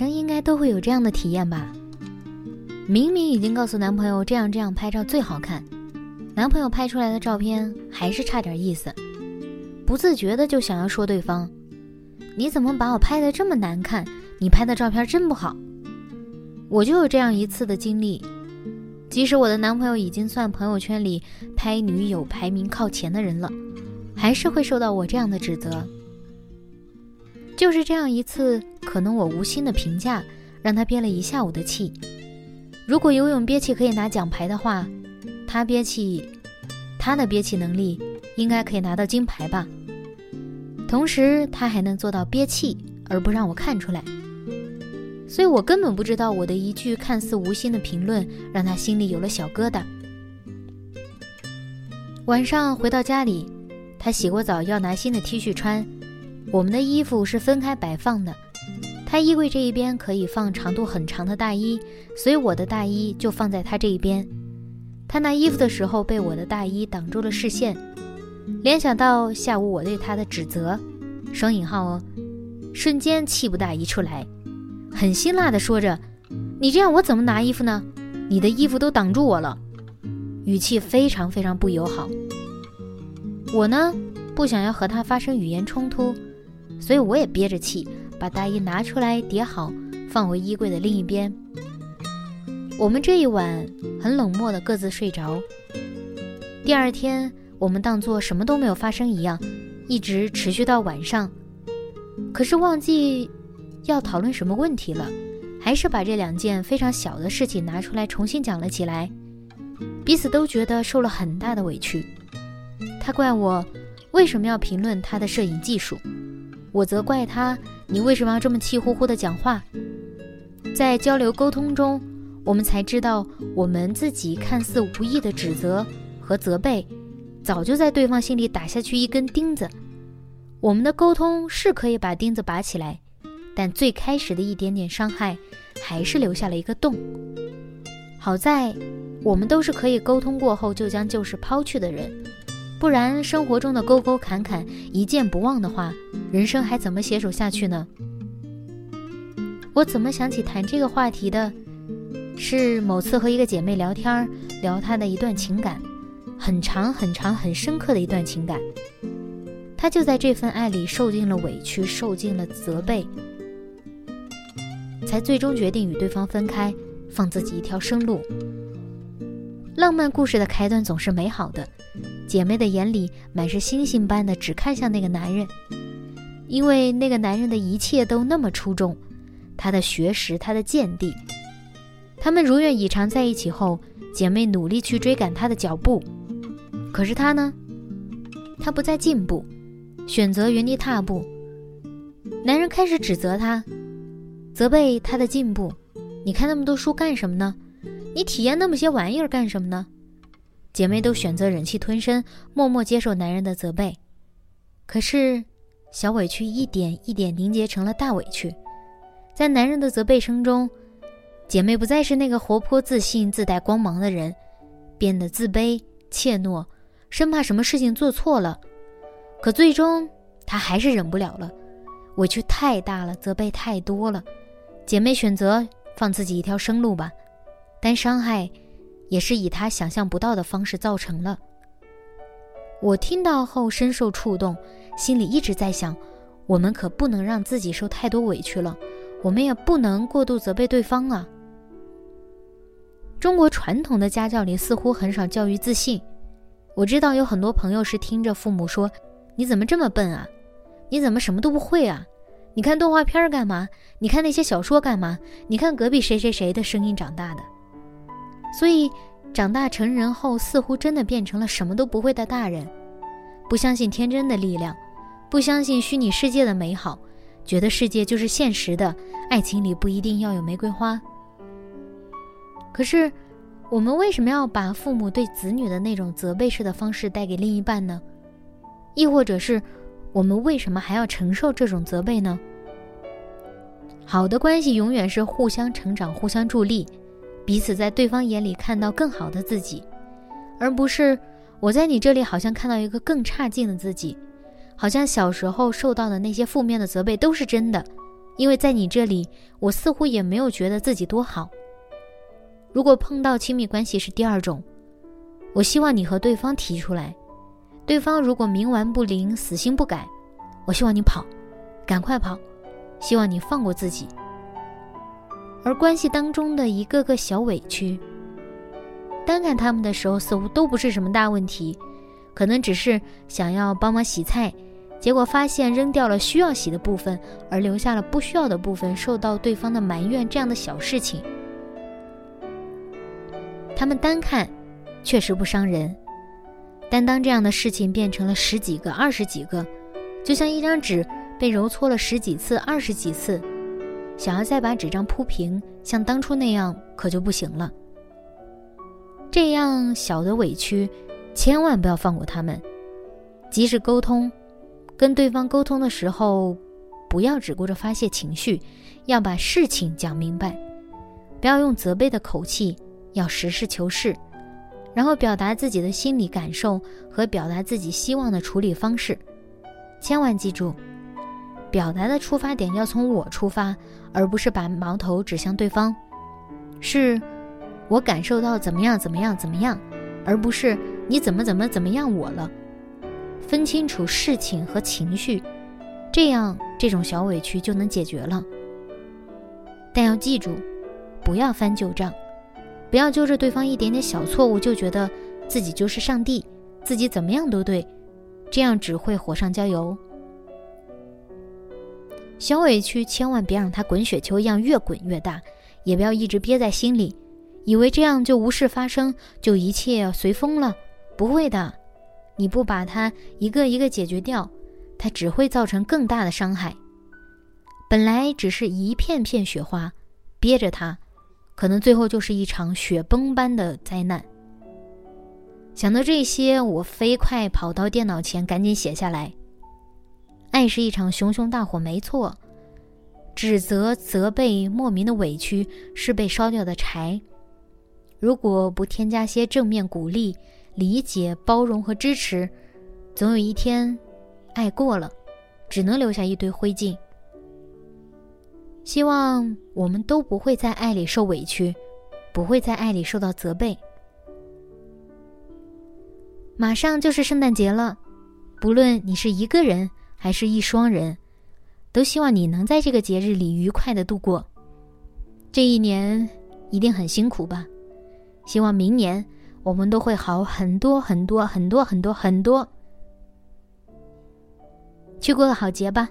生应该都会有这样的体验吧？明明已经告诉男朋友这样这样拍照最好看，男朋友拍出来的照片还是差点意思，不自觉的就想要说对方：“你怎么把我拍的这么难看？你拍的照片真不好。”我就有这样一次的经历，即使我的男朋友已经算朋友圈里拍女友排名靠前的人了，还是会受到我这样的指责。就是这样一次，可能我无心的评价，让他憋了一下午的气。如果游泳憋气可以拿奖牌的话，他憋气，他的憋气能力应该可以拿到金牌吧。同时，他还能做到憋气而不让我看出来，所以我根本不知道我的一句看似无心的评论，让他心里有了小疙瘩。晚上回到家里，他洗过澡要拿新的 T 恤穿。我们的衣服是分开摆放的，他衣柜这一边可以放长度很长的大衣，所以我的大衣就放在他这一边。他拿衣服的时候被我的大衣挡住了视线，联想到下午我对他的指责，双引号哦，瞬间气不打一处来，很辛辣的说着：“你这样我怎么拿衣服呢？你的衣服都挡住我了。”语气非常非常不友好。我呢，不想要和他发生语言冲突。所以我也憋着气，把大衣拿出来叠好，放回衣柜的另一边。我们这一晚很冷漠的各自睡着。第二天，我们当做什么都没有发生一样，一直持续到晚上。可是忘记要讨论什么问题了，还是把这两件非常小的事情拿出来重新讲了起来。彼此都觉得受了很大的委屈。他怪我为什么要评论他的摄影技术。我责怪他：“你为什么要这么气呼呼的讲话？”在交流沟通中，我们才知道，我们自己看似无意的指责和责备，早就在对方心里打下去一根钉子。我们的沟通是可以把钉子拔起来，但最开始的一点点伤害，还是留下了一个洞。好在，我们都是可以沟通过后就将旧事抛去的人。不然，生活中的沟沟坎坎一件不忘的话，人生还怎么携手下去呢？我怎么想起谈这个话题的？是某次和一个姐妹聊天，聊她的一段情感，很长很长很深刻的一段情感。她就在这份爱里受尽了委屈，受尽了责备，才最终决定与对方分开，放自己一条生路。浪漫故事的开端总是美好的。姐妹的眼里满是星星般的，只看向那个男人，因为那个男人的一切都那么出众，他的学识，他的见地。他们如愿以偿在一起后，姐妹努力去追赶他的脚步，可是他呢？他不再进步，选择原地踏步。男人开始指责他，责备他的进步。你看那么多书干什么呢？你体验那么些玩意儿干什么呢？姐妹都选择忍气吞声，默默接受男人的责备。可是，小委屈一点一点凝结成了大委屈。在男人的责备声中，姐妹不再是那个活泼、自信、自带光芒的人，变得自卑、怯懦，生怕什么事情做错了。可最终，她还是忍不了了，委屈太大了，责备太多了。姐妹选择放自己一条生路吧，但伤害。也是以他想象不到的方式造成了。我听到后深受触动，心里一直在想：我们可不能让自己受太多委屈了，我们也不能过度责备对方啊。中国传统的家教里似乎很少教育自信。我知道有很多朋友是听着父母说：“你怎么这么笨啊？你怎么什么都不会啊？你看动画片干嘛？你看那些小说干嘛？你看隔壁谁谁谁的声音长大的。所以，长大成人后，似乎真的变成了什么都不会的大人，不相信天真的力量，不相信虚拟世界的美好，觉得世界就是现实的，爱情里不一定要有玫瑰花。可是，我们为什么要把父母对子女的那种责备式的方式带给另一半呢？亦或者是，我们为什么还要承受这种责备呢？好的关系永远是互相成长、互相助力，彼此在对方眼里看到更好的自己，而不是我在你这里好像看到一个更差劲的自己，好像小时候受到的那些负面的责备都是真的，因为在你这里，我似乎也没有觉得自己多好。如果碰到亲密关系是第二种，我希望你和对方提出来，对方如果冥顽不灵、死心不改，我希望你跑，赶快跑。希望你放过自己，而关系当中的一个个小委屈，单看他们的时候似乎都不是什么大问题，可能只是想要帮忙洗菜，结果发现扔掉了需要洗的部分，而留下了不需要的部分，受到对方的埋怨，这样的小事情，他们单看确实不伤人，但当这样的事情变成了十几个、二十几个，就像一张纸。被揉搓了十几次、二十几次，想要再把纸张铺平，像当初那样，可就不行了。这样小的委屈，千万不要放过他们。即使沟通，跟对方沟通的时候，不要只顾着发泄情绪，要把事情讲明白，不要用责备的口气，要实事求是，然后表达自己的心理感受和表达自己希望的处理方式。千万记住。表达的出发点要从我出发，而不是把矛头指向对方。是，我感受到怎么样怎么样怎么样，而不是你怎么怎么怎么样我了。分清楚事情和情绪，这样这种小委屈就能解决了。但要记住，不要翻旧账，不要揪着对方一点点小错误就觉得自己就是上帝，自己怎么样都对，这样只会火上浇油。小委屈千万别让它滚雪球一样越滚越大，也不要一直憋在心里，以为这样就无事发生，就一切随风了。不会的，你不把它一个一个解决掉，它只会造成更大的伤害。本来只是一片片雪花，憋着它，可能最后就是一场雪崩般的灾难。想到这些，我飞快跑到电脑前，赶紧写下来。爱是一场熊熊大火，没错。指责、责备、莫名的委屈是被烧掉的柴。如果不添加些正面鼓励、理解、包容和支持，总有一天，爱过了，只能留下一堆灰烬。希望我们都不会在爱里受委屈，不会在爱里受到责备。马上就是圣诞节了，不论你是一个人。还是一双人，都希望你能在这个节日里愉快的度过。这一年一定很辛苦吧？希望明年我们都会好很多很多很多很多很多。去过个好节吧。